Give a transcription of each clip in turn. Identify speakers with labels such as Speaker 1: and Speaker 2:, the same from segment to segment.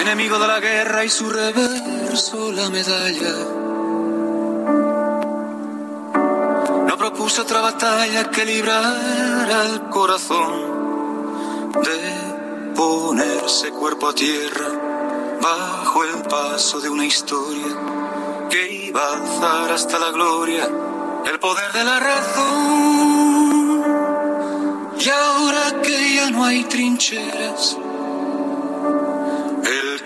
Speaker 1: Enemigo de la guerra y su reverso la medalla. No propuso otra batalla que librar al corazón de ponerse cuerpo a tierra bajo el paso de una historia que iba a alzar hasta la gloria el poder de la razón. Y ahora que ya no hay trincheras,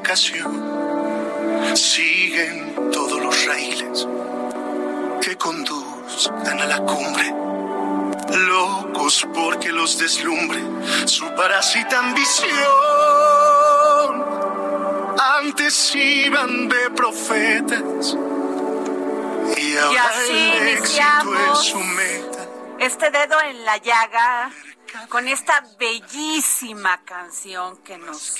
Speaker 2: Ocasión. Siguen todos los raíles que conduzcan a la cumbre, locos porque los deslumbre su parásita ambición. Antes iban de profetas y ahora
Speaker 3: así
Speaker 2: el éxito es su meta.
Speaker 3: Este dedo en la llaga con esta bellísima canción que nos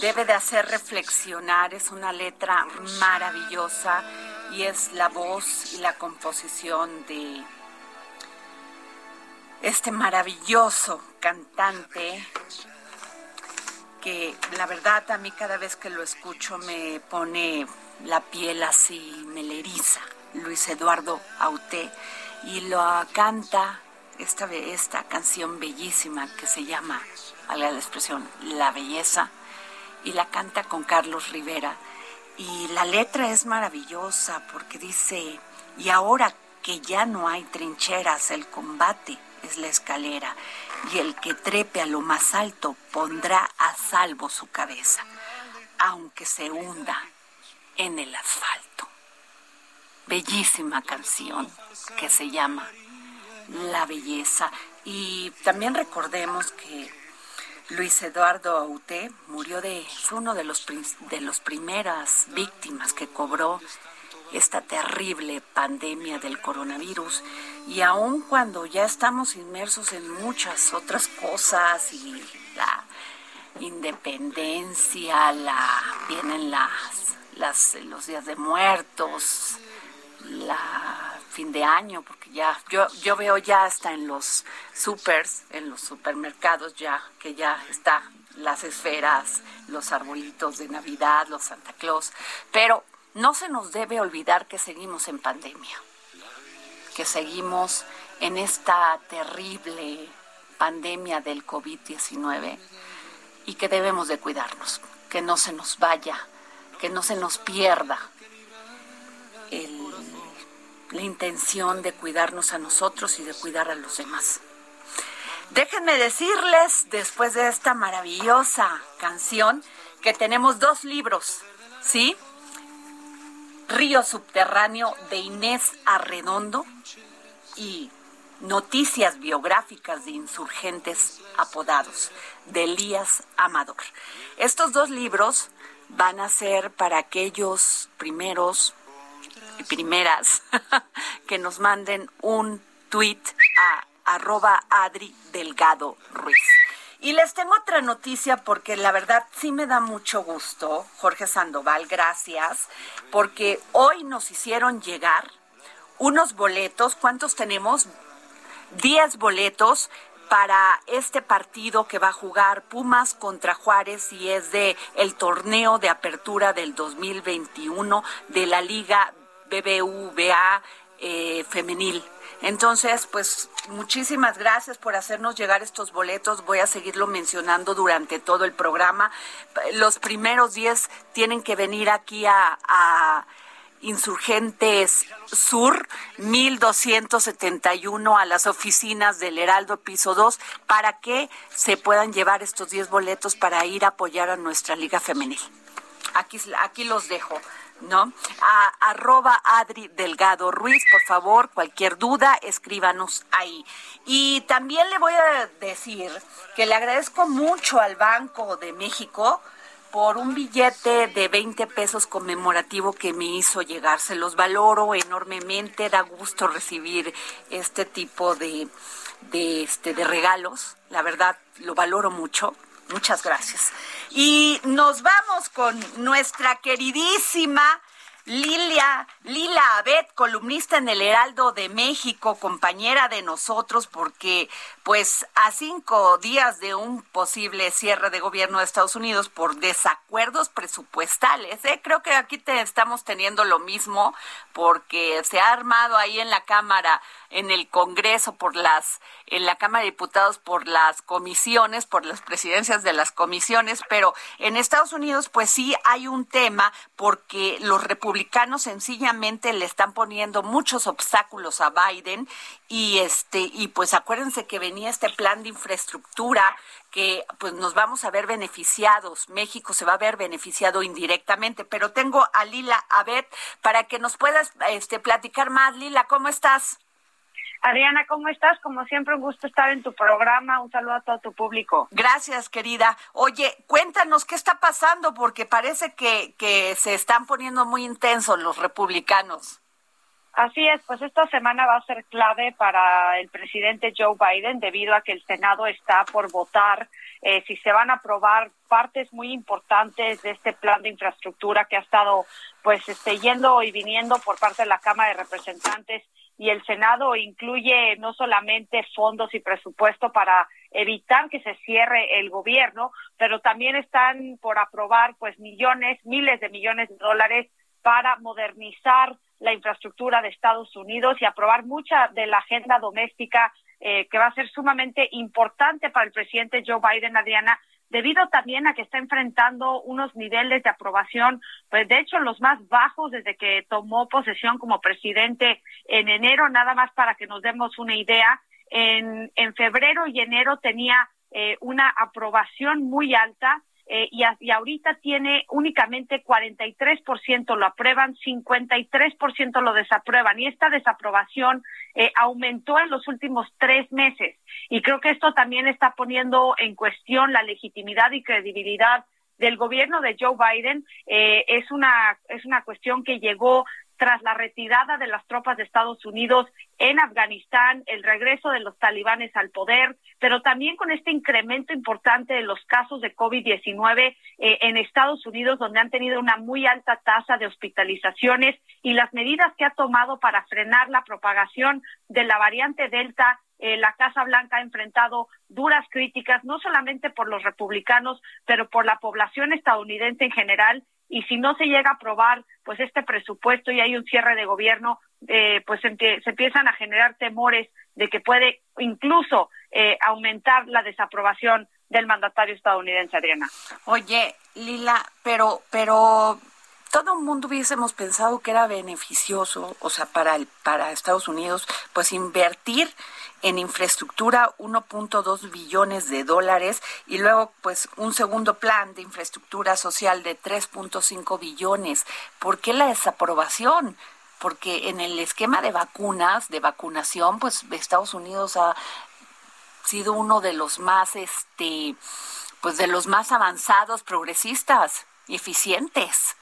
Speaker 3: debe de hacer reflexionar. Es una letra maravillosa y es la voz y la composición de este maravilloso cantante que la verdad a mí cada vez que lo escucho me pone la piel así, me le. Luis Eduardo Auté y lo canta esta, esta canción bellísima que se llama, valga la expresión, La Belleza, y la canta con Carlos Rivera. Y la letra es maravillosa porque dice, y ahora que ya no hay trincheras, el combate es la escalera, y el que trepe a lo más alto pondrá a salvo su cabeza, aunque se hunda en el asfalto. Bellísima canción que se llama La Belleza. Y también recordemos que Luis Eduardo Auté murió de, fue uno de los, de los primeras víctimas que cobró esta terrible pandemia del coronavirus. Y aun cuando ya estamos inmersos en muchas otras cosas y la independencia, la vienen las, las los días de muertos, la fin de año, porque ya yo yo veo ya hasta en los supers, en los supermercados ya que ya está las esferas, los arbolitos de Navidad, los Santa Claus, pero no se nos debe olvidar que seguimos en pandemia, que seguimos en esta terrible pandemia del COVID-19 y que debemos de cuidarnos, que no se nos vaya, que no se nos pierda la intención de cuidarnos a nosotros y de cuidar a los demás. Déjenme decirles, después de esta maravillosa canción, que tenemos dos libros, ¿sí? Río Subterráneo de Inés Arredondo y Noticias biográficas de insurgentes apodados de Elías Amador. Estos dos libros van a ser para aquellos primeros y primeras que nos manden un tweet a arroba Adri Delgado Ruiz. Y les tengo otra noticia porque la verdad sí me da mucho gusto, Jorge Sandoval, gracias, porque hoy nos hicieron llegar unos boletos, ¿cuántos tenemos? Diez boletos para este partido que va a jugar Pumas contra Juárez y es de el torneo de apertura del 2021 de la Liga BBVA eh, femenil. Entonces, pues muchísimas gracias por hacernos llegar estos boletos. Voy a seguirlo mencionando durante todo el programa. Los primeros 10 tienen que venir aquí a, Insurgentes Sur, 1271 a las oficinas del Heraldo Piso 2 para que se puedan llevar estos 10 boletos para ir a apoyar a nuestra Liga Femenil. Aquí, aquí los dejo. ¿No? A arroba Adri Delgado Ruiz, por favor, cualquier duda, escríbanos ahí. Y también le voy a decir que le agradezco mucho al Banco de México por un billete de 20 pesos conmemorativo que me hizo llegar. Se los valoro enormemente, da gusto recibir este tipo de, de, este, de regalos. La verdad, lo valoro mucho. Muchas gracias. Y nos vamos con nuestra queridísima Lilia, Lila Abed, columnista en el Heraldo de México, compañera de nosotros, porque pues a cinco días de un posible cierre de gobierno de Estados Unidos por desacuerdos presupuestales, ¿eh? creo que aquí te estamos teniendo lo mismo, porque se ha armado ahí en la Cámara, en el Congreso, por las, en la Cámara de Diputados, por las comisiones, por las presidencias de las comisiones, pero en Estados Unidos pues sí hay un tema porque los republicanos sencillamente le están poniendo muchos obstáculos a Biden y este y pues acuérdense que venía este plan de infraestructura que pues nos vamos a ver beneficiados, México se va a ver beneficiado indirectamente, pero tengo a Lila Abed para que nos puedas este platicar más. Lila, ¿cómo estás?
Speaker 4: Adriana, ¿cómo estás? Como siempre, un gusto estar en tu programa. Un saludo a todo tu público.
Speaker 3: Gracias, querida. Oye, cuéntanos qué está pasando, porque parece que, que se están poniendo muy intensos los republicanos.
Speaker 4: Así es, pues esta semana va a ser clave para el presidente Joe Biden debido a que el Senado está por votar eh, si se van a aprobar partes muy importantes de este plan de infraestructura que ha estado pues este, yendo y viniendo por parte de la Cámara de Representantes y el Senado incluye no solamente fondos y presupuesto para evitar que se cierre el gobierno, pero también están por aprobar pues millones, miles de millones de dólares para modernizar la infraestructura de Estados Unidos y aprobar mucha de la agenda doméstica eh, que va a ser sumamente importante para el presidente Joe Biden, Adriana, debido también a que está enfrentando unos niveles de aprobación, pues de hecho los más bajos desde que tomó posesión como presidente en enero, nada más para que nos demos una idea. En, en febrero y enero tenía eh, una aprobación muy alta eh, y, ahorita tiene únicamente 43% lo aprueban, 53% lo desaprueban. Y esta desaprobación eh, aumentó en los últimos tres meses. Y creo que esto también está poniendo en cuestión la legitimidad y credibilidad del gobierno de Joe Biden. Eh, es una es una cuestión que llegó tras la retirada de las tropas de Estados Unidos en Afganistán, el regreso de los talibanes al poder, pero también con este incremento importante de los casos de COVID-19 eh, en Estados Unidos, donde han tenido una muy alta tasa de hospitalizaciones y las medidas que ha tomado para frenar la propagación de la variante Delta eh, la Casa Blanca ha enfrentado duras críticas, no solamente por los republicanos, pero por la población estadounidense en general, y si no se llega a aprobar pues este presupuesto y hay un cierre de gobierno, eh, pues se, empiezan a generar temores de que puede incluso eh, aumentar la desaprobación del mandatario estadounidense, Adriana.
Speaker 3: Oye, Lila, pero, pero todo el mundo hubiésemos pensado que era beneficioso, o sea, para el, para Estados Unidos, pues invertir en infraestructura 1.2 billones de dólares y luego pues un segundo plan de infraestructura social de 3.5 billones. ¿Por qué la desaprobación? Porque en el esquema de vacunas, de vacunación, pues Estados Unidos ha sido uno de los más este pues de los más avanzados, progresistas eficientes.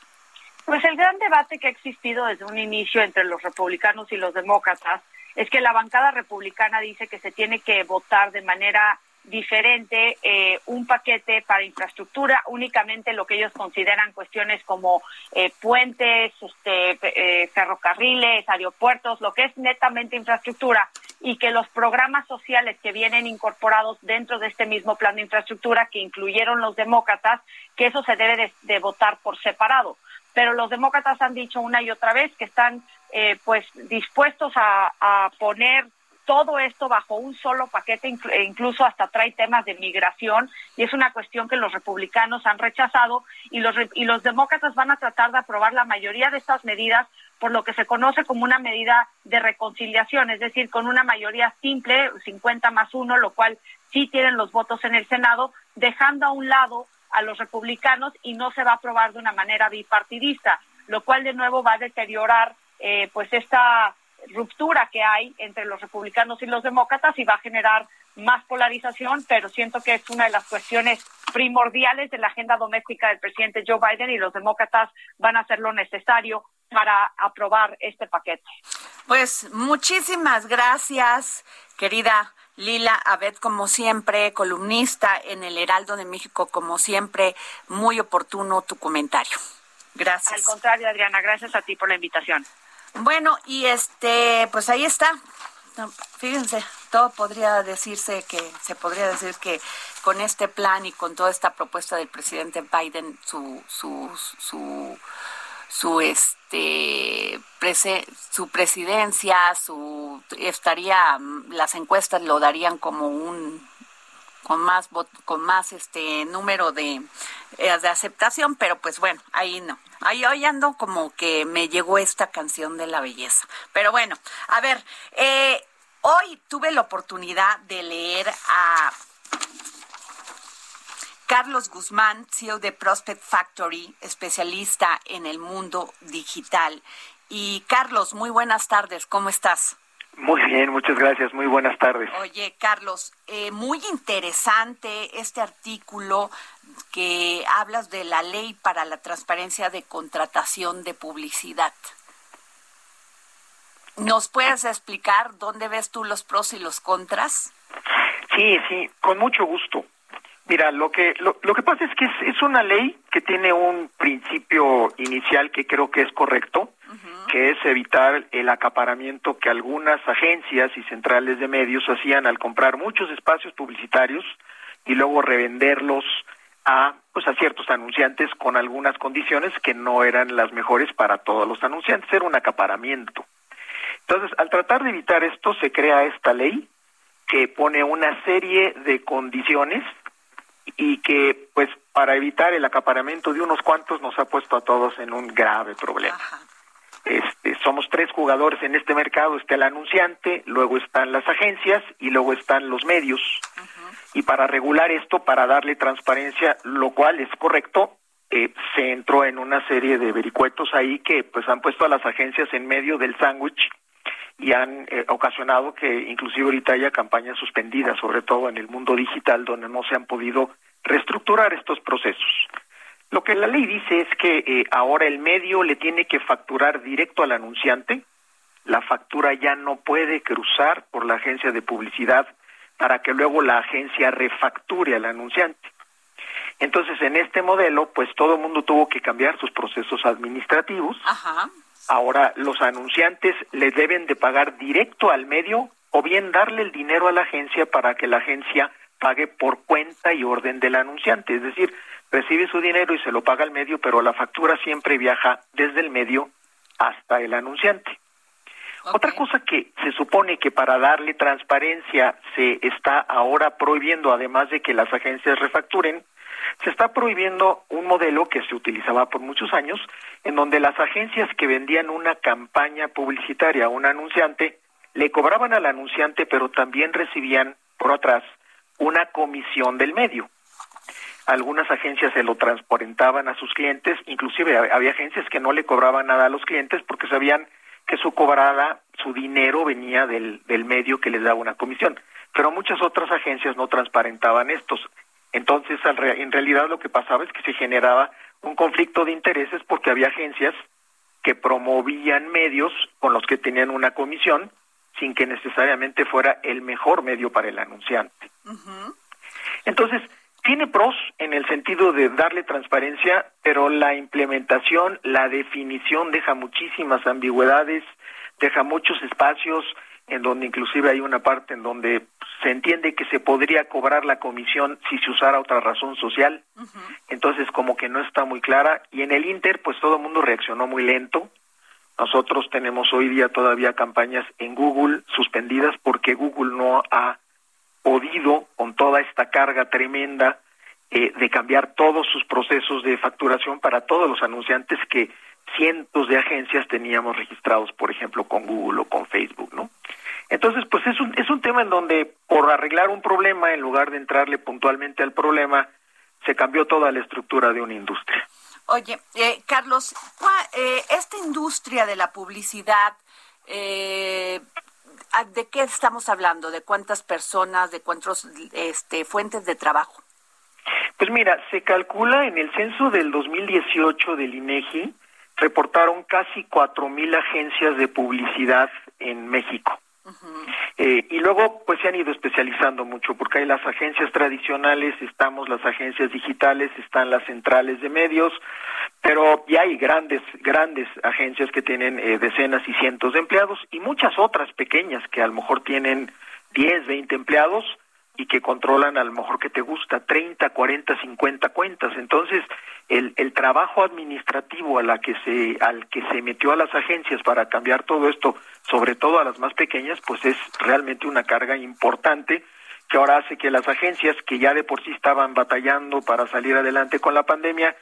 Speaker 4: Pues el gran debate que ha existido desde un inicio entre los republicanos y los demócratas es que la bancada republicana dice que se tiene que votar de manera diferente eh, un paquete para infraestructura, únicamente lo que ellos consideran cuestiones como eh, puentes, este, eh, ferrocarriles, aeropuertos, lo que es netamente infraestructura, y que los programas sociales que vienen incorporados dentro de este mismo plan de infraestructura que incluyeron los demócratas, que eso se debe de votar por separado pero los demócratas han dicho una y otra vez que están eh, pues dispuestos a, poner todo esto bajo un solo paquete, e incluso hasta trae temas de migración, y es una cuestión que los republicanos han rechazado, y los, y los demócratas van a tratar de aprobar la mayoría de estas medidas por lo que se conoce como una medida de reconciliación, es decir, con una mayoría simple, 50 más 1, lo cual sí tienen los votos en el Senado, dejando a un lado a los republicanos y no se va a aprobar de una manera bipartidista, lo cual de nuevo va a deteriorar eh, pues esta ruptura que hay entre los republicanos y los demócratas y va a generar más polarización, pero siento que es una de las cuestiones primordiales de la agenda doméstica del presidente Joe Biden y los demócratas van a hacer lo necesario para aprobar este paquete.
Speaker 3: Pues muchísimas gracias, querida Lila Abed, como siempre, columnista en el Heraldo de México, como siempre, muy oportuno tu comentario. Gracias.
Speaker 4: Al contrario, Adriana, gracias a ti por la invitación.
Speaker 3: Bueno, y este, pues ahí está. Fíjense, todo podría decirse que, se podría decir que con este plan y con toda esta propuesta del presidente Biden, su, su, su, su este su presidencia, su estaría las encuestas lo darían como un con más con más este número de, eh, de aceptación, pero pues bueno, ahí no. Ahí hoy ando como que me llegó esta canción de la belleza. Pero bueno, a ver, eh, hoy tuve la oportunidad de leer a Carlos Guzmán, CEO de Prospect Factory, especialista en el mundo digital. Y Carlos, muy buenas tardes, ¿cómo estás?
Speaker 5: Muy bien, muchas gracias, muy buenas tardes.
Speaker 3: Oye, Carlos, eh, muy interesante este artículo que hablas de la ley para la transparencia de contratación de publicidad. ¿Nos puedes explicar dónde ves tú los pros y los contras?
Speaker 5: Sí, sí, con mucho gusto. Mira, lo que lo, lo que pasa es que es, una ley que tiene un principio inicial que creo que es correcto, que es evitar el acaparamiento que algunas agencias y centrales de medios hacían al comprar muchos espacios publicitarios y luego revenderlos a pues a ciertos anunciantes con algunas condiciones que no eran las mejores para todos los anunciantes, era un acaparamiento. Entonces, al tratar de evitar esto se crea esta ley que pone una serie de condiciones y que pues para evitar el acaparamiento de unos cuantos nos ha puesto a todos en un grave problema. Este, somos tres jugadores en este mercado, está el anunciante, luego están las agencias y luego están los medios. Y para regular esto, para darle transparencia, lo cual es correcto, eh, se entró en una serie de vericuetos ahí que pues han puesto a las agencias en medio del sándwich y han eh, ocasionado que inclusive ahorita haya campañas suspendidas, sobre todo en el mundo digital, donde no se han podido reestructurar estos procesos. Lo que la ley dice es que eh, ahora el medio le tiene que facturar directo al anunciante, la factura ya no puede cruzar por la agencia de publicidad para que luego la agencia refacture al anunciante. Entonces, en este modelo, pues todo el mundo tuvo que cambiar sus procesos administrativos. Ajá. Ahora los anunciantes le deben de pagar directo al medio o bien darle el dinero a la agencia para que la agencia pague por cuenta y orden del anunciante. Es decir, recibe su dinero y se lo paga al medio, pero la factura siempre viaja desde el medio hasta el anunciante. Otra cosa que se supone que para darle transparencia se está ahora prohibiendo, además de que las agencias refacturen, se está prohibiendo un modelo que se utilizaba por muchos años, en donde las agencias que vendían una campaña publicitaria a un anunciante, le cobraban al anunciante, pero también recibían por atrás una comisión del medio. Algunas agencias se lo transparentaban a sus clientes, inclusive había agencias que no le cobraban nada a los clientes porque sabían que su cobrada, su dinero venía del, del medio que les daba una comisión. Pero muchas otras agencias no transparentaban estos. Entonces, en realidad lo que pasaba es que se generaba un conflicto de intereses porque había agencias que promovían medios con los que tenían una comisión sin que necesariamente fuera el mejor medio para el anunciante. Entonces, tiene pros en el sentido de darle transparencia, pero la implementación, la definición deja muchísimas ambigüedades, deja muchos espacios en donde inclusive hay una parte en donde se entiende que se podría cobrar la comisión si se usara otra razón social. Entonces como que no está muy clara y en el Inter pues todo el mundo reaccionó muy lento. Nosotros tenemos hoy día todavía campañas en Google suspendidas porque Google no ha podido, con toda esta carga tremenda, eh, de cambiar todos sus procesos de facturación para todos los anunciantes que cientos de agencias teníamos registrados, por ejemplo, con Google o con Facebook, ¿no? Entonces, pues es un, es un tema en donde por arreglar un problema, en lugar de entrarle puntualmente al problema, se cambió toda la estructura de una industria.
Speaker 3: Oye, eh, Carlos, eh, esta industria de la publicidad, eh, ¿de qué estamos hablando? ¿De cuántas personas, de cuántas este, fuentes de trabajo?
Speaker 5: Pues mira, se calcula en el censo del 2018 del INEGI, reportaron casi cuatro mil agencias de publicidad en México. Eh, y luego, pues se han ido especializando mucho, porque hay las agencias tradicionales, estamos las agencias digitales, están las centrales de medios, pero ya hay grandes, grandes agencias que tienen eh, decenas y cientos de empleados y muchas otras pequeñas que a lo mejor tienen 10, 20 empleados y que controlan a lo mejor que te gusta 30, 40, 50 cuentas. Entonces, el, el trabajo administrativo a la que se, al que se metió a las agencias para cambiar todo esto, sobre todo a las más pequeñas, pues es realmente una carga importante que ahora hace que las agencias que ya de por sí estaban batallando para salir adelante con la pandemia,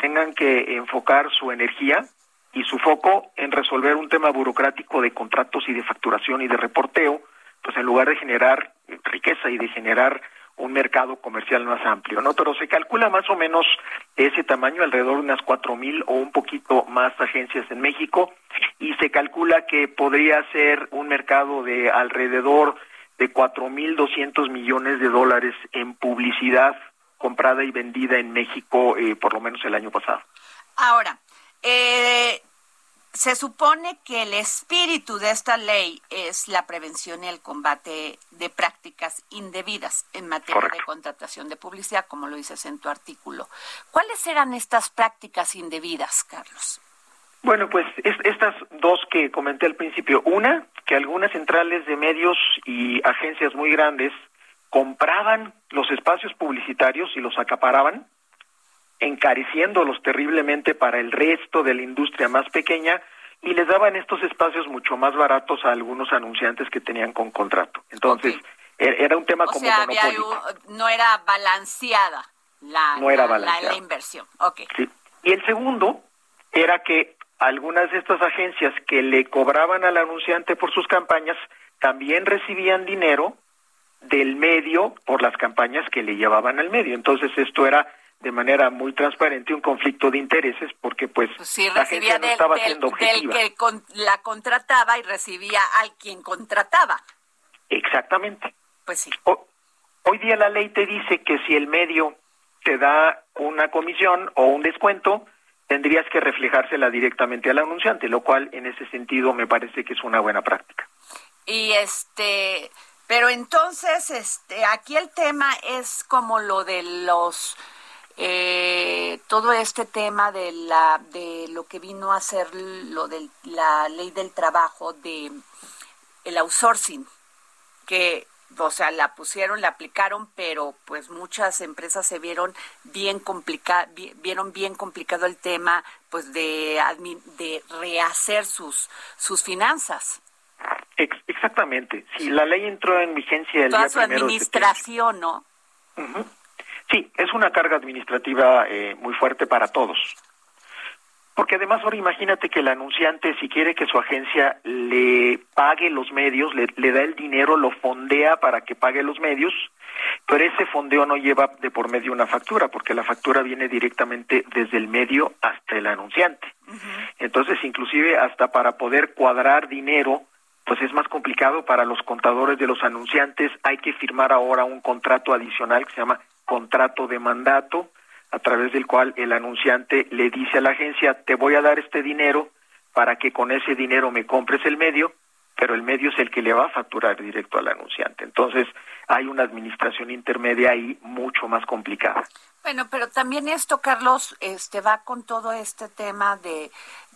Speaker 5: tengan que enfocar su energía y su foco en resolver un tema burocrático de contratos y de facturación y de reporteo, pues en lugar de generar riqueza y de generar un mercado comercial más amplio, ¿no? Pero se calcula más o menos ese tamaño, alrededor de unas cuatro mil o un poquito más agencias en México, y se calcula que podría ser un mercado de alrededor de cuatro mil doscientos millones de dólares en publicidad comprada y vendida en México eh, por lo menos el año pasado.
Speaker 3: Ahora, eh, se supone que el espíritu de esta ley es la prevención y el combate de prácticas indebidas en materia de contratación de publicidad, como lo dices en tu artículo. ¿Cuáles eran estas prácticas indebidas, Carlos?
Speaker 5: Bueno, pues estas dos que comenté al principio. Una, que algunas centrales de medios y agencias muy grandes compraban los espacios publicitarios y los acaparaban, encareciéndolos terriblemente para el resto de la industria más pequeña y les daban estos espacios mucho más baratos a algunos anunciantes que tenían con contrato. Entonces, e-, era un tema como sea,
Speaker 3: no era balanceada la,
Speaker 5: no era
Speaker 3: la, inversión. Okay.
Speaker 5: Y el segundo era que algunas de estas agencias que le cobraban al anunciante por sus campañas también recibían dinero del medio por las campañas que le llevaban al medio. Entonces esto era de manera muy transparente un conflicto de intereses porque pues,
Speaker 3: pues la gente no estaba siendo objetiva. Del que la contrataba y recibía al quien contrataba.
Speaker 5: Exactamente.
Speaker 3: Pues sí.
Speaker 5: hoy día la ley te dice que si el medio te da una comisión o un descuento, tendrías que reflejársela directamente al anunciante, lo cual en ese sentido me parece que es una buena práctica.
Speaker 3: Y este pero entonces, este, aquí el tema es como lo de los, eh, todo este tema de la, de lo que vino a ser lo de la ley del trabajo, de el outsourcing, que o sea, la pusieron, la aplicaron, pero pues muchas empresas se vieron bien complicado, vieron bien complicado el tema, pues de, de rehacer sus, sus finanzas.
Speaker 5: exactamente. Si la ley entró en vigencia el
Speaker 3: Toda
Speaker 5: día
Speaker 3: su administración, ¿no?
Speaker 5: Sí, es una carga administrativa eh, muy fuerte para todos. Porque además ahora imagínate que el anunciante, si quiere que su agencia le pague los medios, le, da el dinero, lo fondea para que pague los medios, pero ese fondeo no lleva de por medio una factura, porque la factura viene directamente desde el medio hasta el anunciante. Entonces, inclusive hasta para poder cuadrar dinero, pues es más complicado para los contadores de los anunciantes. Hay que firmar ahora un contrato adicional que se llama contrato de mandato, a través del cual el anunciante le dice a la agencia, te voy a dar este dinero para que con ese dinero me compres el medio, pero el medio es el que le va a facturar directo al anunciante. Entonces, hay una administración intermedia ahí mucho más complicada.
Speaker 3: Bueno, pero también esto, Carlos, este va con todo este tema de,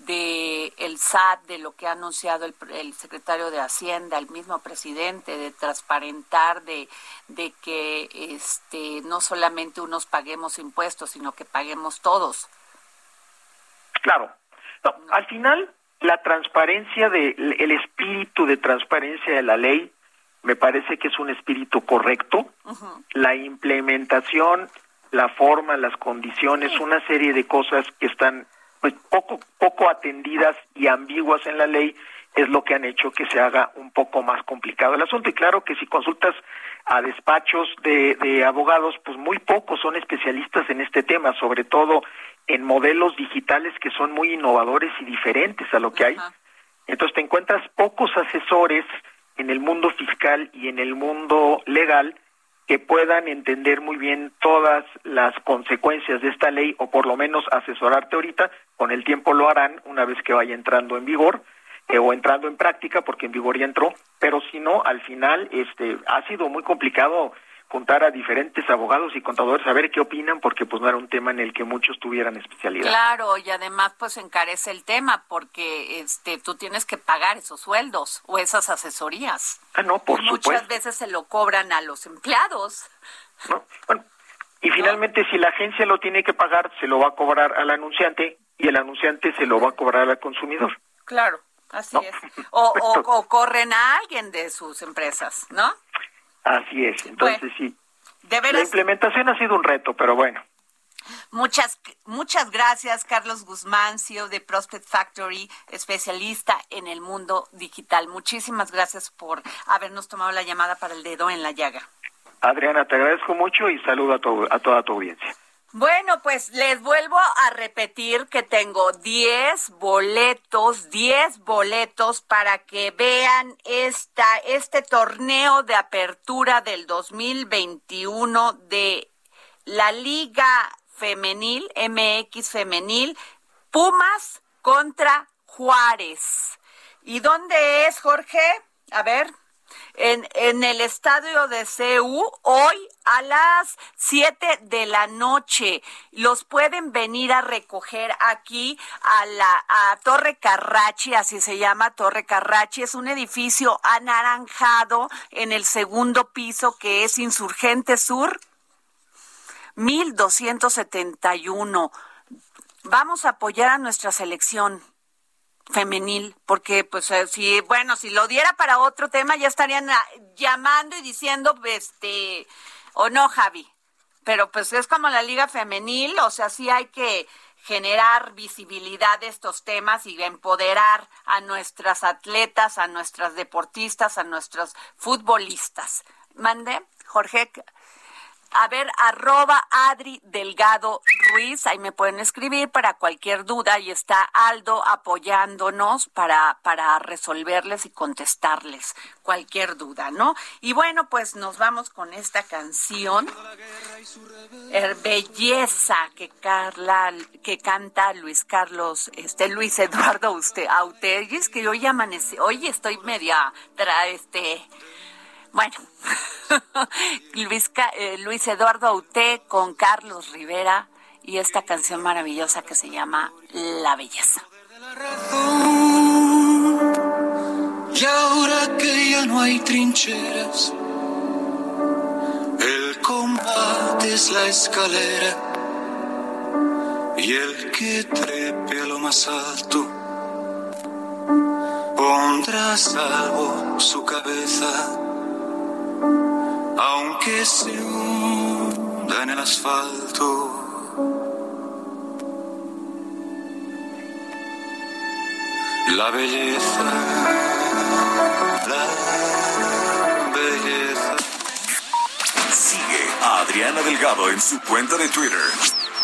Speaker 3: de el SAT, de lo que ha anunciado el, el, secretario de Hacienda, el mismo presidente, de transparentar, de, de que este no solamente unos paguemos impuestos, sino que paguemos todos.
Speaker 5: Claro. al final, la transparencia de el espíritu de transparencia de la ley me parece que es un espíritu correcto. La implementación la forma, las condiciones, una serie de cosas que están pues poco poco atendidas y ambiguas en la ley es lo que han hecho que se haga un poco más complicado el asunto. Y claro que si consultas a despachos de, de abogados, pues muy pocos son especialistas en este tema, sobre todo en modelos digitales que son muy innovadores y diferentes a lo que hay. Entonces te encuentras pocos asesores en el mundo fiscal y en el mundo legal que puedan entender muy bien todas las consecuencias de esta ley o por lo menos asesorarte ahorita, con el tiempo lo harán una vez que vaya entrando en vigor eh, o entrando en práctica porque en vigor ya entró, pero si no, al final este ha sido muy complicado juntar a diferentes abogados y contadores a ver qué opinan porque pues no era un tema en el que muchos tuvieran especialidad.
Speaker 3: Claro, y además pues encarece el tema porque este tú tienes que pagar esos sueldos o esas asesorías.
Speaker 5: Ah, no, por supuesto.
Speaker 3: Muchas veces se lo cobran a los empleados.
Speaker 5: bueno, y finalmente si la agencia lo tiene que pagar, se lo va a cobrar al anunciante y el anunciante se lo va a cobrar al consumidor.
Speaker 3: Claro, así es. O, o corren a alguien de sus empresas, ¿no?
Speaker 5: Así es, entonces sí. La implementación ha sido un reto, pero bueno.
Speaker 3: Muchas, muchas gracias, Carlos Guzmán, CEO de Prospect Factory, especialista en el mundo digital. Muchísimas gracias por habernos tomado la llamada para el dedo en la llaga.
Speaker 5: Adriana, te agradezco mucho y saludo a, a toda tu audiencia.
Speaker 3: Bueno, pues les vuelvo a repetir que tengo 10 boletos, 10 boletos para que vean esta, este torneo de apertura del 2021 de la Liga Femenil, MX Femenil, Pumas contra Juárez. ¿Y dónde es, Jorge? A ver en, en el estadio de CU hoy a las 7 de la noche. Los pueden venir a recoger aquí a la a Torre Carrachi, así se llama Torre Carrachi. Es un edificio anaranjado en el segundo piso que es Insurgente Sur 1271. Vamos a apoyar a nuestra selección femenil, porque pues eh, si bueno, si lo diera para otro tema ya estarían ah, llamando y diciendo este o no, Javi. Pero pues es como la liga femenil, o sea, sí hay que generar visibilidad de estos temas y empoderar a nuestras atletas, a nuestras deportistas, a nuestros futbolistas. Mande, Jorge, a ver, arroba Adri Delgado Ruiz, ahí me pueden escribir para cualquier duda y está Aldo apoyándonos para, para resolverles y contestarles cualquier duda, ¿no? Y bueno, pues nos vamos con esta canción, Belleza, que Carla, que canta Luis Carlos, este Luis Eduardo es que hoy amanecí, hoy estoy media, este, bueno, Luis, eh, Luis Eduardo Auté con Carlos Rivera y esta canción maravillosa que se llama La Belleza.
Speaker 1: Y ahora que ya no hay trincheras, bajes la escalera y el que trepe a lo más alto pondrá a salvo su cabeza, aunque se hunda en el asfalto. La belleza, la belleza.
Speaker 6: Sigue a Adriana Delgado en su cuenta de Twitter,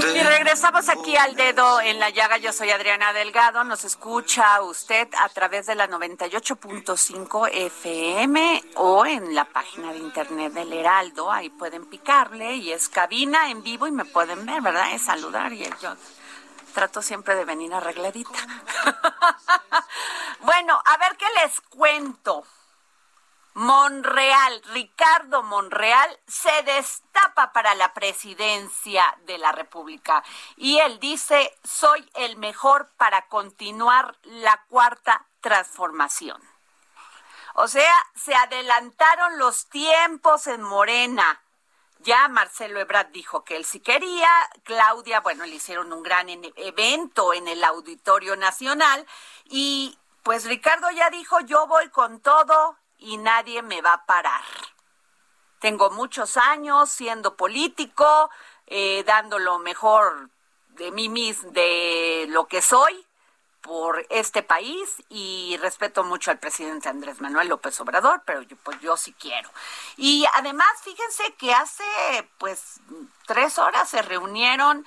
Speaker 3: Y regresamos aquí al dedo en la llaga. Yo soy Adriana Delgado. Nos escucha usted a través de la 98.5 FM o en la página de internet del Heraldo. Ahí pueden picarle y es cabina en vivo y me pueden ver, ¿verdad? Es saludar y yo trato siempre de venir arregladita. bueno, a ver qué les cuento. Monreal, Ricardo Monreal, se destapa para la presidencia de la República. Y él dice, soy el mejor para continuar la cuarta transformación. O sea, se adelantaron los tiempos en Morena. Ya Marcelo Ebrard dijo que él sí quería, Claudia, bueno, le hicieron un gran evento en el Auditorio Nacional y pues Ricardo ya dijo, yo voy con todo, y nadie me va a parar. Tengo muchos años siendo político, eh, dando lo mejor de mí mismo, de lo que soy por este país y respeto mucho al presidente Andrés Manuel López Obrador, pero yo, pues yo sí quiero. Y además, fíjense que hace pues tres horas se reunieron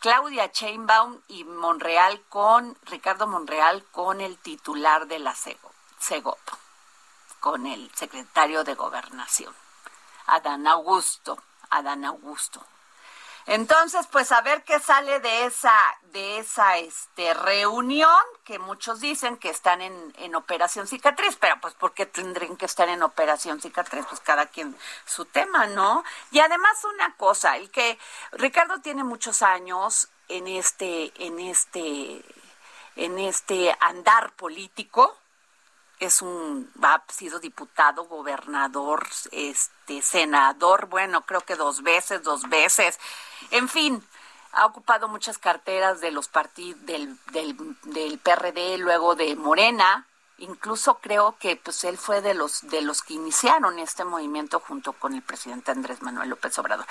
Speaker 3: Claudia Chainbaum y Monreal con Ricardo Monreal con el titular de la con el secretario de Gobernación, Adán Augusto, Adán Augusto. Entonces, pues a ver qué sale de esa, de esa este, reunión, que muchos dicen que están en, en Operación Cicatriz, pero pues ¿por qué tendrían que estar en Operación Cicatriz? Pues cada quien su tema, ¿no? Y además una cosa, el que Ricardo tiene muchos años en este, en este, en este andar político, es un ha sido diputado, gobernador, este senador, bueno, creo que dos veces, dos veces. En fin, ha ocupado muchas carteras de los partidos del, del, del PRD, luego de Morena, incluso creo que pues él fue de los de los que iniciaron este movimiento junto con el presidente Andrés Manuel López Obrador.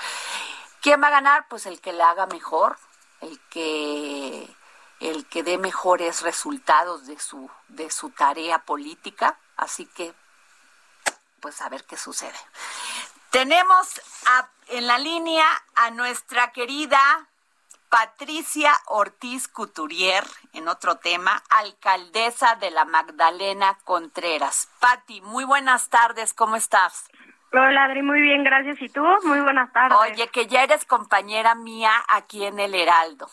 Speaker 3: ¿Quién va a ganar? Pues el que le haga mejor, el que el que dé mejores resultados de su, de su tarea política. Así que, pues a ver qué sucede. Tenemos en la línea a nuestra querida Patricia Ortiz Couturier, en otro tema, alcaldesa de la Magdalena Contreras. Pati, muy buenas tardes, ¿cómo estás?
Speaker 7: Hola Adri, muy bien, gracias. ¿Y tú? Muy buenas tardes.
Speaker 3: Oye, que ya eres compañera mía aquí en el Heraldo.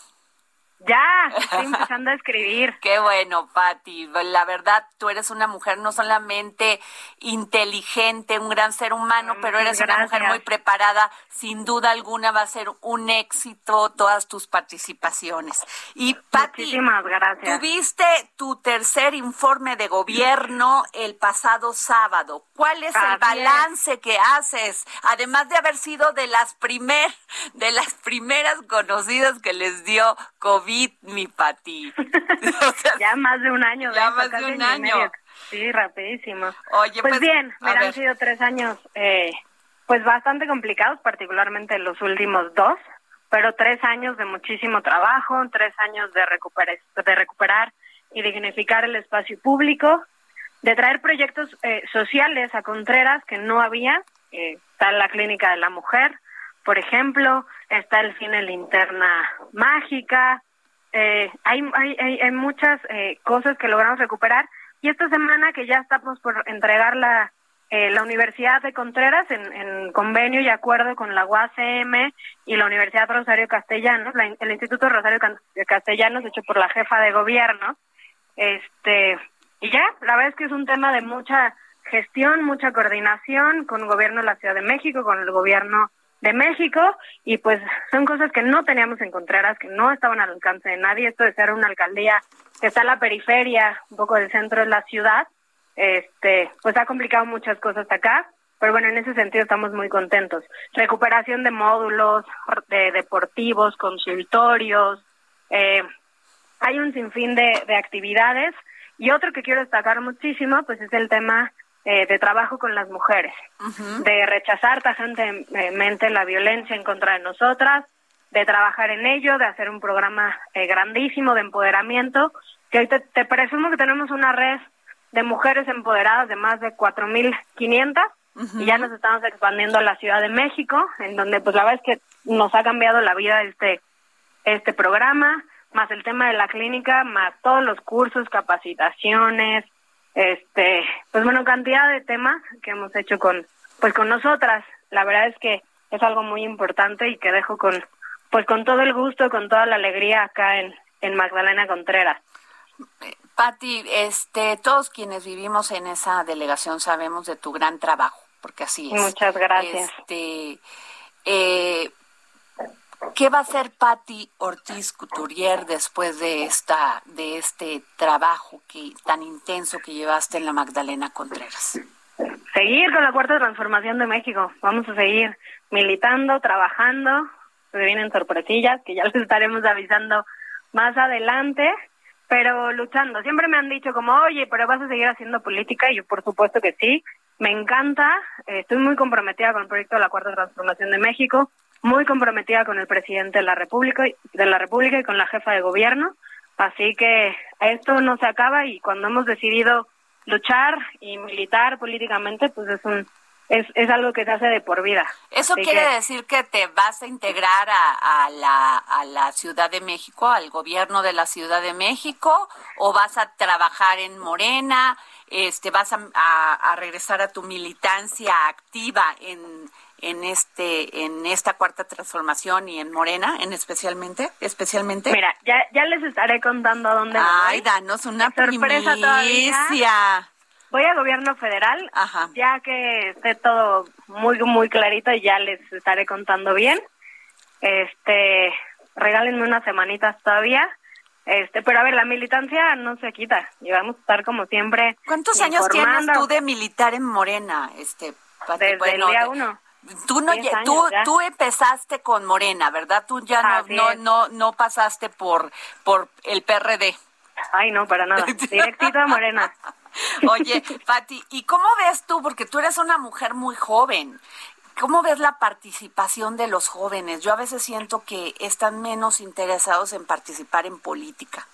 Speaker 7: Ya, estoy empezando a escribir.
Speaker 3: Qué bueno, Patti. La verdad, tú eres una mujer no solamente inteligente, un gran ser humano, pero eres una mujer muy preparada. Sin duda alguna va a ser un éxito todas tus participaciones. Y Patti,
Speaker 7: Muchísimas gracias.
Speaker 3: tuviste tu tercer informe de gobierno el pasado sábado. ¿Cuál es el balance que haces? Además de haber sido de las primer, de las primeras conocidas que les dio COVID mi Pati.
Speaker 7: ya más de un año.
Speaker 3: Ya más de un año.
Speaker 7: Sí, rapidísimo.
Speaker 3: Oye,
Speaker 7: pues,
Speaker 3: pues,
Speaker 7: bien, mira, han sido tres años, eh, pues bastante complicados, particularmente los últimos dos, pero tres años de muchísimo trabajo, tres años de recuperar, de recuperar y dignificar el espacio público, de traer proyectos eh, sociales a Contreras que no había. Eh, está la Clínica de la Mujer, por ejemplo, está el cine Linterna Mágica, eh, hay, hay, hay, muchas eh, cosas que logramos recuperar. Y esta semana que ya estamos por entregar la, eh, la Universidad de Contreras en, en convenio y acuerdo con la UACM y la Universidad Rosario Castellanos, la- el Instituto Rosario Castellanos hecho por la jefa de gobierno, este y ya, la verdad es que es un tema de mucha gestión, mucha coordinación con el gobierno de la Ciudad de México, con el gobierno de México, y pues son cosas que no teníamos en Contreras, que no estaban al alcance de nadie. Esto de ser una alcaldía que está en la periferia, un poco del centro de la ciudad, este, pues ha complicado muchas cosas acá, pero bueno, en ese sentido estamos muy contentos. Recuperación de módulos, de deportivos, consultorios, eh, hay un sinfín de, de actividades y otro que quiero destacar muchísimo pues es el tema eh, de trabajo con las mujeres, de rechazar tajantemente la violencia en contra de nosotras, de trabajar en ello, de hacer un programa eh, grandísimo de empoderamiento, que hoy te, te presumo que tenemos una red de mujeres empoderadas de más de 4.500 y ya nos estamos expandiendo a la Ciudad de México, en donde pues la verdad es que nos ha cambiado la vida este este programa, más el tema de la clínica, más todos los cursos, capacitaciones, este, pues bueno, cantidad de temas que hemos hecho con, pues con nosotras. La verdad es que es algo muy importante y que dejo con, pues con todo el gusto, con toda la alegría acá en, en Magdalena Contreras.
Speaker 3: Pati, este, todos quienes vivimos en esa delegación sabemos de tu gran trabajo, porque así es.
Speaker 7: Muchas gracias.
Speaker 3: Este, eh, ¿Qué va a hacer Patti Ortiz Couturier después de esta, de este trabajo que tan intenso que llevaste en la Magdalena Contreras?
Speaker 7: Seguir con la cuarta transformación de México. Vamos a seguir militando, trabajando. Se vienen sorpresillas que ya les estaremos avisando más adelante, pero luchando. Siempre me han dicho como, oye, pero vas a seguir haciendo política y yo por supuesto que sí. Me encanta. Estoy muy comprometida con el proyecto de la cuarta transformación de México, muy comprometida con el presidente de la República, y- de la República y con la jefa de gobierno. Así que esto no se acaba y cuando hemos decidido luchar y militar políticamente, pues es un es, es algo que se hace de por vida.
Speaker 3: ¿Eso
Speaker 7: Así
Speaker 3: quiere
Speaker 7: que-
Speaker 3: decir que te vas a integrar a, a la, a la Ciudad de México, al gobierno de la Ciudad de México, o vas a trabajar en Morena, este, vas a, a- a regresar a tu militancia activa en, en este, en esta cuarta transformación y en Morena, en especialmente, especialmente?
Speaker 7: Mira, ya, ya les estaré contando a dónde
Speaker 3: Ay,
Speaker 7: voy.
Speaker 3: danos una
Speaker 7: Sorpresa todavía. Voy a gobierno federal,
Speaker 3: Ajá.
Speaker 7: ya que esté todo muy, muy clarito y ya les estaré contando bien. Este, regálenme unas semanitas todavía. Este, pero a ver, la militancia no se quita y vamos a estar como siempre.
Speaker 3: ¿Cuántos años tienes tú de militar en Morena, este?
Speaker 7: Desde
Speaker 3: Bueno,
Speaker 7: el día uno.
Speaker 3: Tú no
Speaker 7: años
Speaker 3: tú, tú empezaste con Morena, ¿verdad? Tú ya no no, no no pasaste por por el PRD.
Speaker 7: Ay, no, para nada. Directito a Morena.
Speaker 3: Oye, Pati, ¿y cómo ves tú? Porque tú eres una mujer muy joven. ¿Cómo ves la participación de los jóvenes? Yo a veces siento que están menos interesados en participar en política.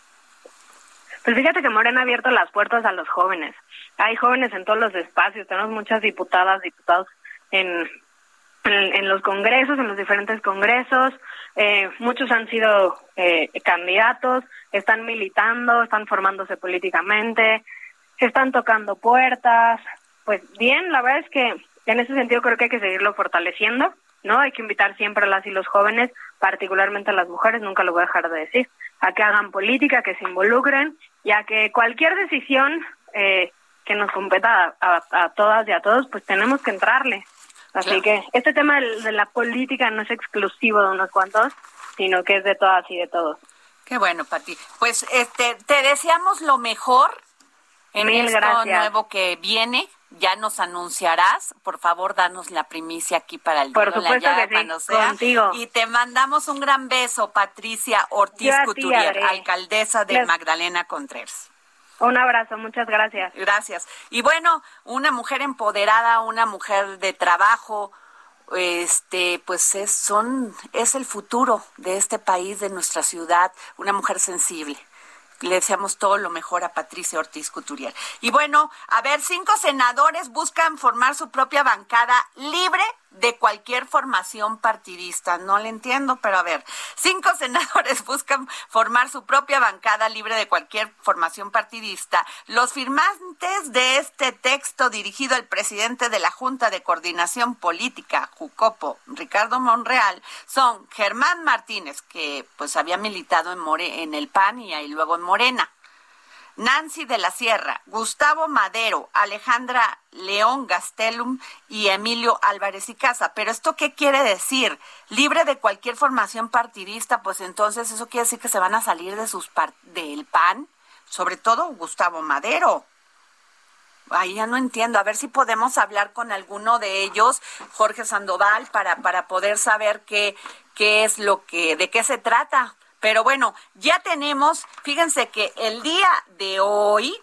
Speaker 7: Pues fíjate que Morena ha abierto las puertas a los jóvenes. Hay jóvenes en todos los espacios, tenemos muchas diputadas, diputados en, en, los congresos, en los diferentes congresos. Eh, muchos han sido eh, candidatos, están militando, están formándose políticamente, están tocando puertas. Pues bien, la verdad es que en ese sentido creo que hay que seguirlo fortaleciendo, ¿no? Hay que invitar siempre a las y los jóvenes, particularmente a las mujeres, nunca lo voy a dejar de decir, a que hagan política, que se involucren y a que cualquier decisión eh, que nos competa a- a todas y a todos, pues tenemos que entrarle. Así
Speaker 3: Claro.
Speaker 7: que este tema de la política no es exclusivo de unos cuantos, sino que es de todas y de todos.
Speaker 3: Qué bueno, Pati. Pues este te deseamos lo mejor en
Speaker 7: Mil
Speaker 3: esto
Speaker 7: gracias.
Speaker 3: nuevo que viene. Ya nos anunciarás. Por favor, danos la primicia aquí para el
Speaker 7: Por
Speaker 3: en la
Speaker 7: supuesto
Speaker 3: llaga
Speaker 7: que sí,
Speaker 3: cuando sea.
Speaker 7: contigo.
Speaker 3: Y te mandamos un gran beso, Patricia Ortiz Couturier, alcaldesa de
Speaker 7: Les-
Speaker 3: Magdalena Contreras.
Speaker 7: Un abrazo, muchas gracias.
Speaker 3: Gracias. Y bueno, una mujer empoderada, una mujer de trabajo, este pues es son es el futuro de este país, de nuestra ciudad, una mujer sensible le deseamos todo lo mejor a Patricia Ortiz Couturier. Y bueno, a ver, cinco senadores buscan formar su propia bancada libre de cualquier formación partidista. No le entiendo, pero a ver, cinco senadores buscan formar su propia bancada libre de cualquier formación partidista. Los firmantes de este texto dirigido al presidente de la Junta de Coordinación Política, Jucopo, Ricardo Monreal, son Germán Martínez, que pues había militado en, More, en el PAN y ahí luego en Morena. Nancy de la Sierra, Gustavo Madero, Alejandra León Gastelum y Emilio Álvarez y Casa. Pero esto qué quiere decir? Libre de cualquier formación partidista, pues entonces eso quiere decir que se van a salir de sus del PAN, sobre todo Gustavo Madero. Ahí ya no entiendo. A ver si podemos hablar con alguno de ellos, Jorge Sandoval, para, para poder saber qué, qué es lo que, de qué se trata. Pero bueno, ya tenemos, fíjense que el día de hoy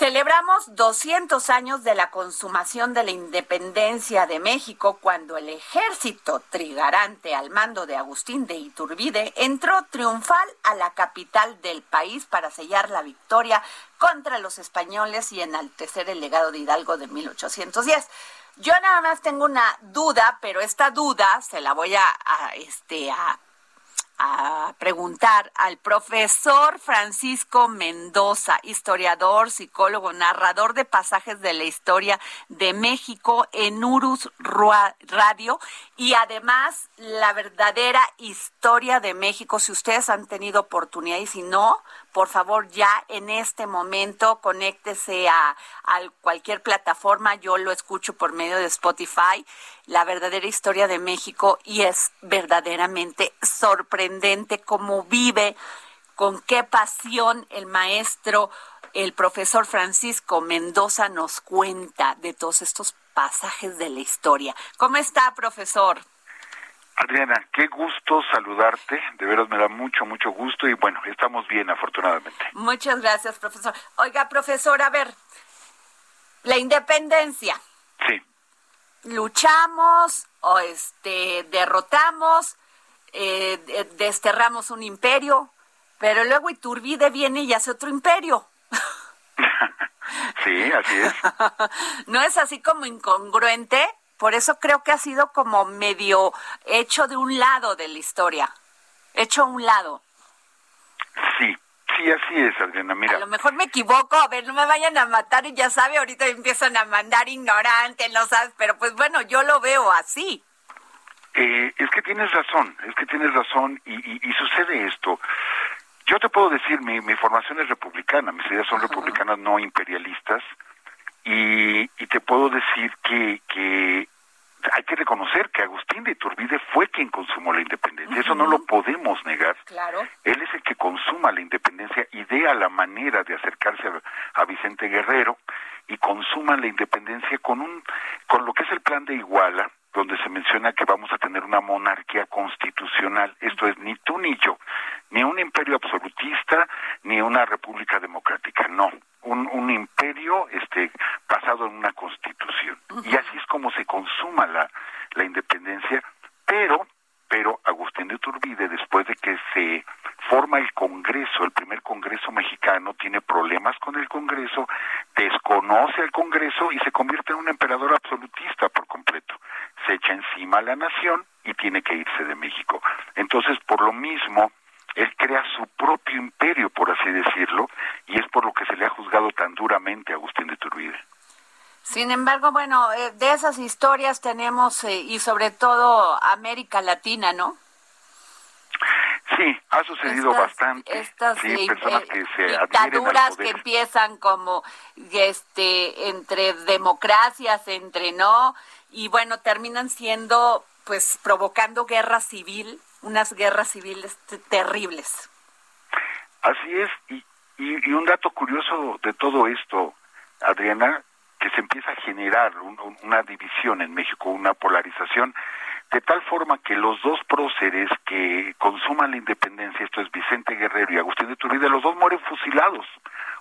Speaker 3: celebramos 200 años de la consumación de la independencia de México cuando el ejército trigarante al mando de Agustín de Iturbide entró triunfal a la capital del país para sellar la victoria contra los españoles y enaltecer el legado de Hidalgo de 1810. Yo nada más tengo una duda, pero esta duda se la voy a, este a a preguntar al profesor Francisco Mendoza, historiador, psicólogo, narrador de pasajes de la historia de México en Urus Radio y además la verdadera historia de México. Si ustedes han tenido oportunidad y si no, por favor ya en este momento conéctese a, cualquier plataforma, yo lo escucho por medio de Spotify, la verdadera historia de México y es verdaderamente sorprendente cómo vive, con qué pasión el maestro, el profesor Francisco Mendoza nos cuenta de todos estos pasajes de la historia. ¿Cómo está, profesor?
Speaker 8: Adriana, qué gusto saludarte, de veras me da mucho, mucho gusto y bueno, estamos bien afortunadamente.
Speaker 3: Muchas gracias, profesor. Oiga, profesor, a ver, la independencia.
Speaker 8: Sí.
Speaker 3: Luchamos o este derrotamos, eh, desterramos un imperio, pero luego Iturbide viene y hace otro imperio.
Speaker 8: sí, así es.
Speaker 3: ¿No es así como incongruente? Por eso creo que ha sido como medio hecho de un lado de la historia. Hecho a un lado.
Speaker 8: Sí, sí, así es, Adriana. Mira.
Speaker 3: A lo mejor me equivoco, a ver, no me vayan a matar y ya sabe, ahorita empiezan a mandar ignorante, no sabes, pero pues bueno, yo lo veo así.
Speaker 8: Eh, es que tienes razón, es que tienes razón y, sucede esto. Yo te puedo decir, mi, mi formación es republicana, mis ideas son republicanas no imperialistas y, y te puedo decir que, que hay que reconocer que Agustín de Iturbide fue quien consumó la independencia. Eso no lo podemos negar.
Speaker 3: Claro.
Speaker 8: Él es el que consuma la independencia, idea la manera de acercarse a, Vicente Guerrero y consuma la independencia con un con lo que es el plan de Iguala, donde se menciona que vamos a tener una monarquía constitucional. Esto es ni tú ni yo, ni un imperio absolutista, ni una república democrática. No, un, un imperio este basado en una constitución y así es como se consuma la, la independencia pero pero Agustín de Turbide después de que se forma el Congreso, el primer Congreso mexicano, tiene problemas con el Congreso, desconoce al Congreso y se convierte en un emperador absolutista por completo. Se echa encima a la nación y tiene que irse de México. Entonces, por lo mismo, él crea su propio imperio, por así decirlo, y es por lo que se le ha juzgado tan duramente a Agustín de Turbide.
Speaker 3: Sin embargo, bueno, eh, de esas historias tenemos, eh, y sobre todo América Latina, ¿no?
Speaker 8: Sí, ha sucedido bastante.
Speaker 3: Estas
Speaker 8: sí,
Speaker 3: personas que se dictaduras que empiezan como este entre democracias, entre no, y bueno, terminan siendo pues provocando guerra civil unas guerras civiles terribles.
Speaker 8: Así es, y, y, un dato curioso de todo esto, Adriana, que se empieza a generar una división en México, una polarización, de tal forma que los dos próceres que consuman la independencia, esto es Vicente Guerrero y Agustín de Turbide, los dos mueren fusilados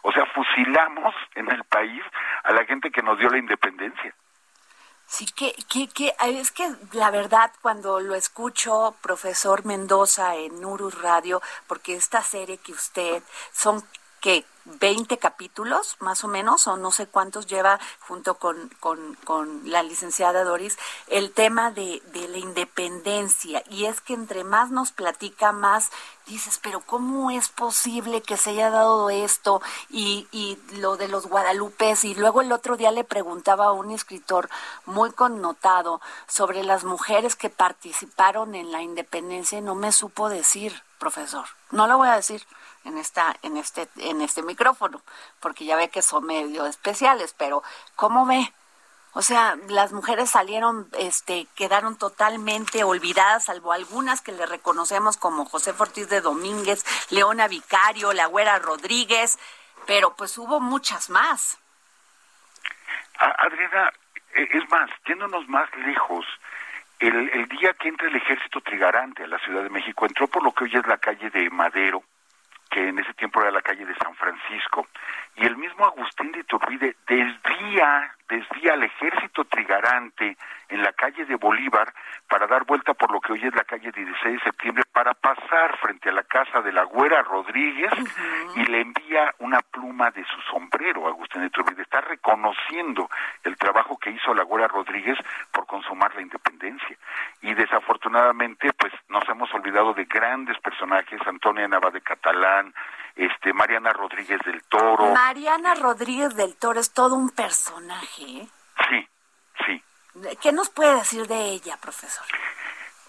Speaker 8: O sea, fusilamos en el país a la gente que nos dio la independencia.
Speaker 3: Sí, que, que, que, es que la verdad cuando lo escucho, profesor Mendoza en Urus Radio, porque esta serie que usted son que 20 capítulos, más o menos, o no sé cuántos lleva junto con, con, con la licenciada Doris, el tema de, de, la independencia. Y es que entre más nos platica, más dices, pero ¿cómo es posible que se haya dado esto? Y, y lo de los guadalupes. Y luego el otro día le preguntaba a un escritor muy connotado sobre las mujeres que participaron en la independencia y no me supo decir, profesor. No lo voy a decir en esta en este en este micrófono, porque ya ve que son medio especiales, pero ¿cómo ve? O sea, las mujeres salieron, este, quedaron totalmente olvidadas, salvo algunas que le reconocemos como José Ortiz de Domínguez, Leona Vicario, La Güera Rodríguez, pero pues hubo muchas más.
Speaker 8: Adriana, e, es más, yéndonos más lejos, el día que entra el ejército trigarante a la Ciudad de México, entró por lo que hoy es la calle de Madero, que en ese tiempo era la calle de San Francisco, y el mismo Agustín de Iturbide desvía, desvía al ejército trigarante en la calle de Bolívar para dar vuelta por lo que hoy es la calle 16 de septiembre para pasar frente a la casa de la Güera Rodríguez y le envía una pluma de su sombrero a Agustín de Iturbide. Está reconociendo el trabajo que hizo la Güera Rodríguez por consumar la independencia. Y desafortunadamente, pues hemos olvidado de grandes personajes, Antonia Nava de Catalán, este Mariana Rodríguez del Toro.
Speaker 3: Mariana Rodríguez del Toro es todo un personaje. ¿eh?
Speaker 8: Sí, sí.
Speaker 3: ¿Qué nos puede decir de ella, profesor?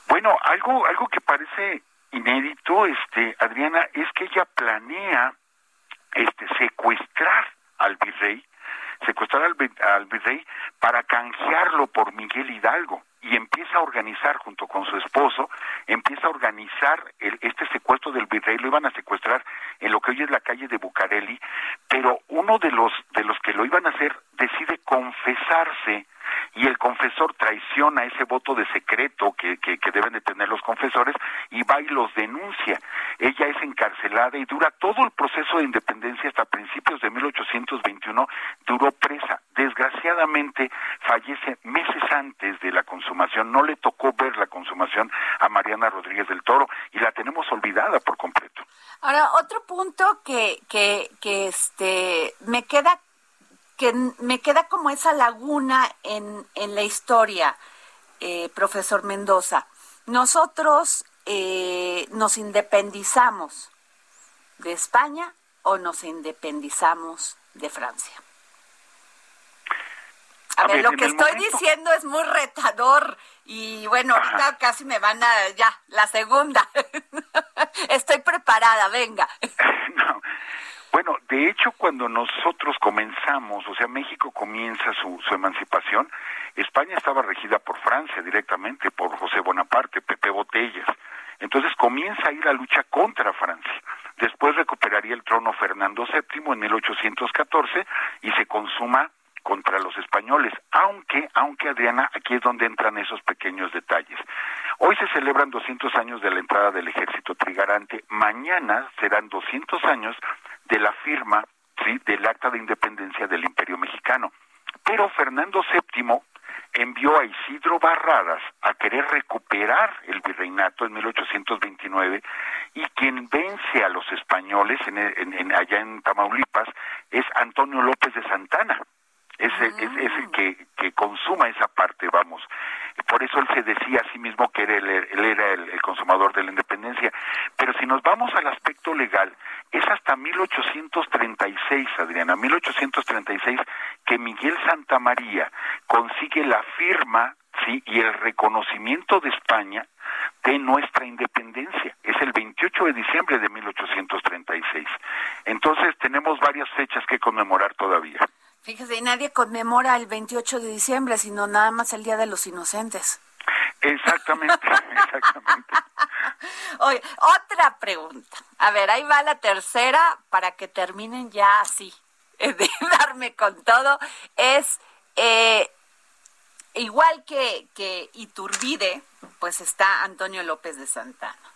Speaker 8: Bueno, algo algo que parece inédito, este Adriana, es que ella planea este secuestrar al virrey, secuestrar al, al virrey para canjearlo por Miguel Hidalgo y empieza a organizar junto con su esposo, el, este secuestro del virrey, lo iban a secuestrar en lo que hoy es la calle de Bucareli, pero uno de los de los que lo iban a hacer decide confesarse y el confesor traiciona ese voto de secreto que, que, que, deben de tener los confesores y va y los denuncia. Ella es encarcelada y dura todo el proceso de independencia hasta principios de 1821, duró presa. Desgraciadamente fallece meses antes de la consumación, no le tocó ver la consumación a Mariana Rodríguez del Toro y la tenemos olvidada por completo.
Speaker 3: Ahora, otro punto que, que, que este, me queda que me queda como esa laguna en, en la historia, eh, profesor Mendoza. Nosotros eh, nos independizamos de España o nos independizamos de Francia. A, ver, lo que estoy diciendo es muy retador y bueno, ahorita casi me van a ya la segunda. estoy preparada, venga.
Speaker 8: no. Bueno, de hecho, cuando nosotros comenzamos, o sea, México comienza su, su emancipación, España estaba regida por Francia directamente, por José Bonaparte, Pepe Botellas. Entonces comienza ahí la lucha contra Francia. Después recuperaría el trono Fernando VII en 1814 y se consuma contra los españoles, aunque, aunque Adriana, aquí es donde entran esos pequeños detalles. Hoy se celebran 200 años de la entrada del ejército trigarante, mañana serán 200 años de la firma ¿sí? del acta de independencia del Imperio Mexicano. Pero Fernando VII envió a Isidro Barradas a querer recuperar el virreinato en 1829 y quien vence a los españoles en, allá en Tamaulipas es Antonio López de Santana. Es, es, es, el que, que consuma esa parte, vamos. Por eso él se decía a sí mismo que era él, él era el, el, consumador de la independencia. Pero si nos vamos al aspecto legal, es hasta 1836, Adriana, 1836, que Miguel Santamaría consigue la firma sí y el reconocimiento de España de nuestra independencia. Es el 28 de diciembre de 1836. Entonces tenemos varias fechas que conmemorar todavía.
Speaker 3: Fíjese, nadie conmemora el 28 de diciembre, sino nada más el Día de los Inocentes.
Speaker 8: Exactamente, exactamente.
Speaker 3: Oye, otra pregunta. A ver, ahí va la tercera para que terminen ya así, de darme con todo. Es eh, igual que, que Iturbide, pues está Antonio López de Santana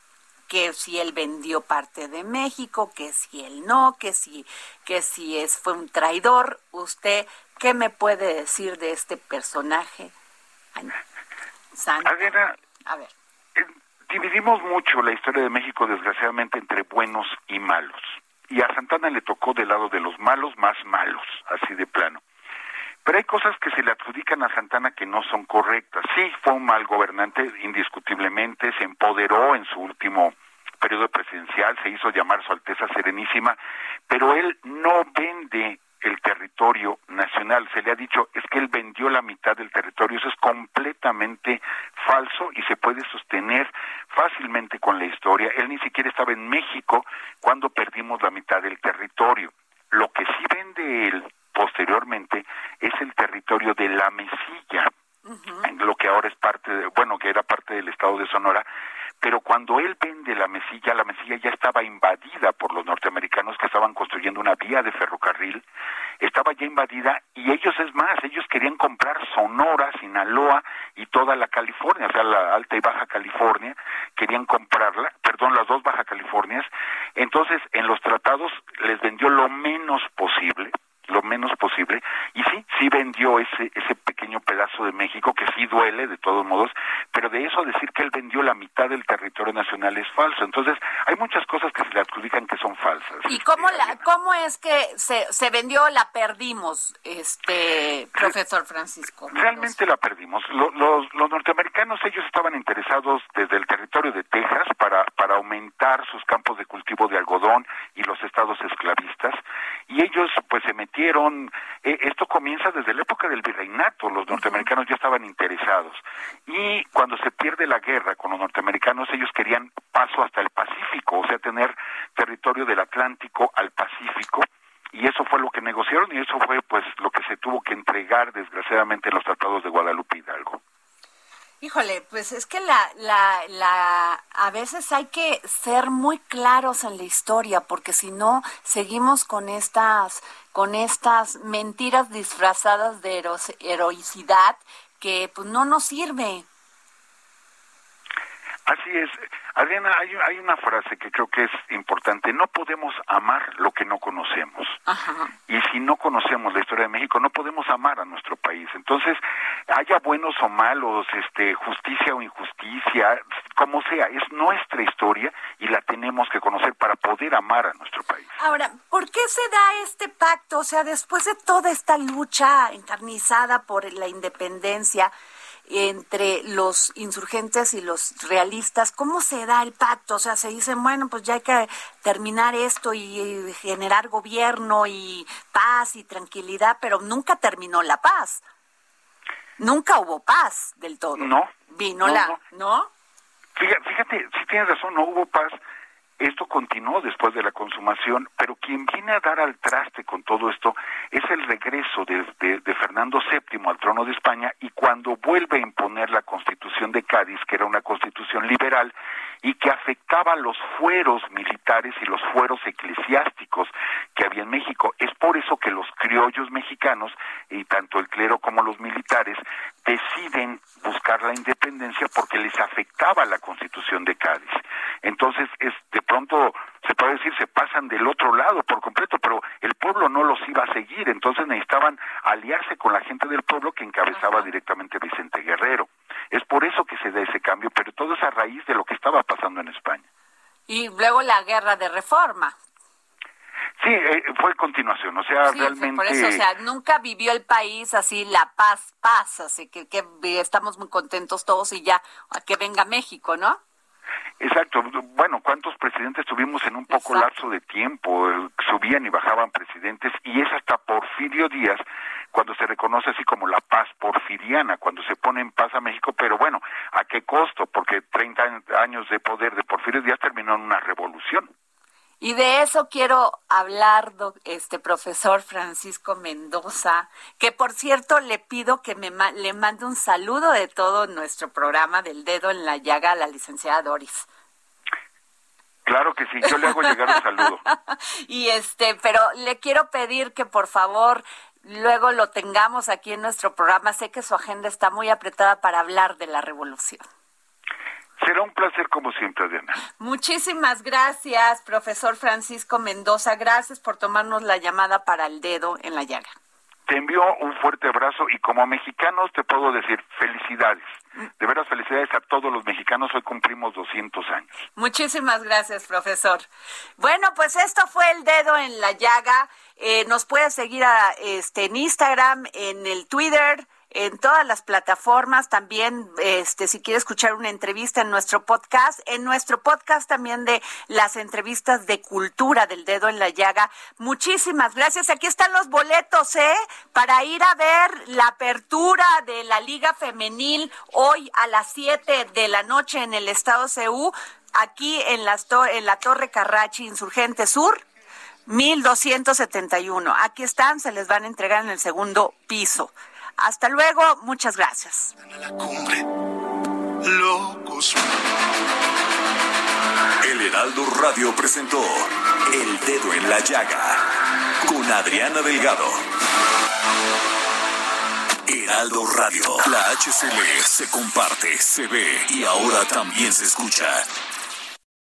Speaker 3: que si él vendió parte de México, que si él no, que si, que si es, fue un traidor. ¿Usted qué me puede decir de este personaje?
Speaker 8: Santa. a ver. Eh, dividimos mucho la historia de México, desgraciadamente, entre buenos y malos. Y a Santana le tocó del lado de los malos más malos, así de plano. Pero hay cosas que se le adjudican a Santana que no son correctas. Sí, fue un mal gobernante, indiscutiblemente, se empoderó en su último periodo presidencial, se hizo llamar Su Alteza Serenísima, pero él no vende el territorio nacional. Se le ha dicho es que él vendió la mitad del territorio. Eso es completamente falso y se puede sostener fácilmente con la historia. Él ni siquiera estaba en México cuando perdimos la mitad del territorio. Lo que sí vende él posteriormente es el territorio de la Mesilla, en lo que ahora es parte, de, bueno, que era parte del estado de Sonora, pero cuando él vende la mesilla, la mesilla ya estaba invadida por los norteamericanos que estaban construyendo una vía de ferrocarril, estaba ya invadida y ellos es más, ellos querían comprar Sonora, Sinaloa y toda la California, o sea, la Alta y Baja California, querían comprarla, perdón, las dos Baja Californias, entonces en los tratados les vendió lo menos posible, lo menos posible. Y sí sí vendió ese ese pequeño pedazo de México que sí duele de todos modos pero de eso decir que él vendió la mitad del territorio nacional es falso. Entonces hay muchas cosas que se le adjudican que son falsas.
Speaker 3: Y cómo la cómo es que se se vendió la perdimos este profesor Francisco
Speaker 8: realmente la perdimos. Los, los norteamericanos ellos estaban interesados desde el territorio de Texas para para aumentar sus campos de cultivo de algodón y los estados esclavistas y ellos pues se metieron, eh, esto comienza desde la época del virreinato, los norteamericanos ya estaban interesados y cuando se pierde la guerra con los norteamericanos ellos querían paso hasta el Pacífico, o sea, tener territorio del Atlántico al Pacífico y eso fue lo que negociaron y eso fue pues lo que se tuvo que entregar desgraciadamente en los tratados de Guadalupe Hidalgo.
Speaker 3: Híjole, pues es que la, la, la, a veces hay que ser muy claros en la historia, porque si no, seguimos con estas, con estas mentiras disfrazadas de heroicidad que pues no nos sirve.
Speaker 8: Así es. Adriana, hay, hay, una frase que creo que es importante. No podemos amar lo que no conocemos. Y si no conocemos la historia de México, no podemos amar a nuestro país. Entonces, haya buenos o malos, este, justicia o injusticia, como sea, es nuestra historia y la tenemos que conocer para poder amar a nuestro país.
Speaker 3: Ahora, ¿por qué se da este pacto? O sea, después de toda esta lucha encarnizada por la independencia, entre los insurgentes y los realistas, ¿cómo se da el pacto? O sea, se dicen, bueno, pues ya hay que terminar esto y generar gobierno y paz y tranquilidad, pero nunca terminó la paz. Nunca hubo paz del todo.
Speaker 8: No.
Speaker 3: Vino la, ¿no?
Speaker 8: Fíjate, fíjate, si tienes razón, no hubo paz esto continuó después de la consumación, pero quien viene a dar al traste con todo esto es el regreso de, Fernando VII al trono de España y cuando vuelve a imponer la constitución de Cádiz, que era una constitución liberal y que afectaba los fueros militares y los fueros eclesiásticos que había en México. Es por eso que los criollos mexicanos, y tanto el clero como los militares, deciden buscar la independencia porque les afectaba la constitución de Cádiz. Entonces, es de pronto se puede decir se pasan del otro lado por completo, pero el pueblo no los iba a seguir, entonces necesitaban aliarse con la gente del pueblo que encabezaba directamente Vicente Guerrero. Es por eso que se da ese cambio, pero todo es a raíz de lo que estaba pasando en España.
Speaker 3: Y luego la guerra de reforma.
Speaker 8: Sí, eh, fue continuación, o sea, realmente...
Speaker 3: Por eso, o sea, nunca vivió el país así la paz, paz, así que, que estamos muy contentos todos y ya, a que venga México, ¿no?
Speaker 8: Exacto. Bueno, ¿cuántos presidentes tuvimos en un poco lapso de tiempo? Subían y bajaban presidentes y es hasta Porfirio Díaz cuando se reconoce así como la paz porfiriana, cuando se pone en paz a México, pero bueno, ¿a qué costo? Porque 30 años de poder de Porfirio Díaz terminó en una revolución.
Speaker 3: Y de eso quiero hablar, este profesor Francisco Mendoza, que por cierto le pido que me le mande un saludo de todo nuestro programa del dedo en la llaga a la licenciada Doris.
Speaker 8: Claro que sí, yo le hago llegar un saludo.
Speaker 3: y este, pero le quiero pedir que por favor luego lo tengamos aquí en nuestro programa. Sé que su agenda está muy apretada para hablar de la revolución.
Speaker 8: Será un placer como siempre, Adriana.
Speaker 3: Muchísimas gracias, profesor Francisco Mendoza. Gracias por tomarnos la llamada para el dedo en la llaga.
Speaker 8: Te envío un fuerte abrazo y como mexicanos te puedo decir felicidades. De veras felicidades a todos los mexicanos. Hoy cumplimos 200 años.
Speaker 3: Muchísimas gracias, profesor. Bueno, pues esto fue el dedo en la llaga. Eh, nos puede seguir a, este, en Instagram, en el Twitter, en todas las plataformas, también este si quiere escuchar una entrevista en nuestro podcast, en nuestro podcast también de las entrevistas de cultura del dedo en la llaga. Muchísimas gracias. Aquí están los boletos, ¿eh? Para ir a ver la apertura de la Liga Femenil hoy a las 7 de la noche en el estado CEU, aquí en, las en la Torre Carrachi Insurgente Sur. 1271. Aquí están, se les van a entregar en el segundo piso. Hasta luego, muchas gracias.
Speaker 6: El Heraldo Radio presentó El Dedo en la Llaga con Adriana Delgado. Heraldo Radio, la HCL se comparte, se ve y ahora también se escucha.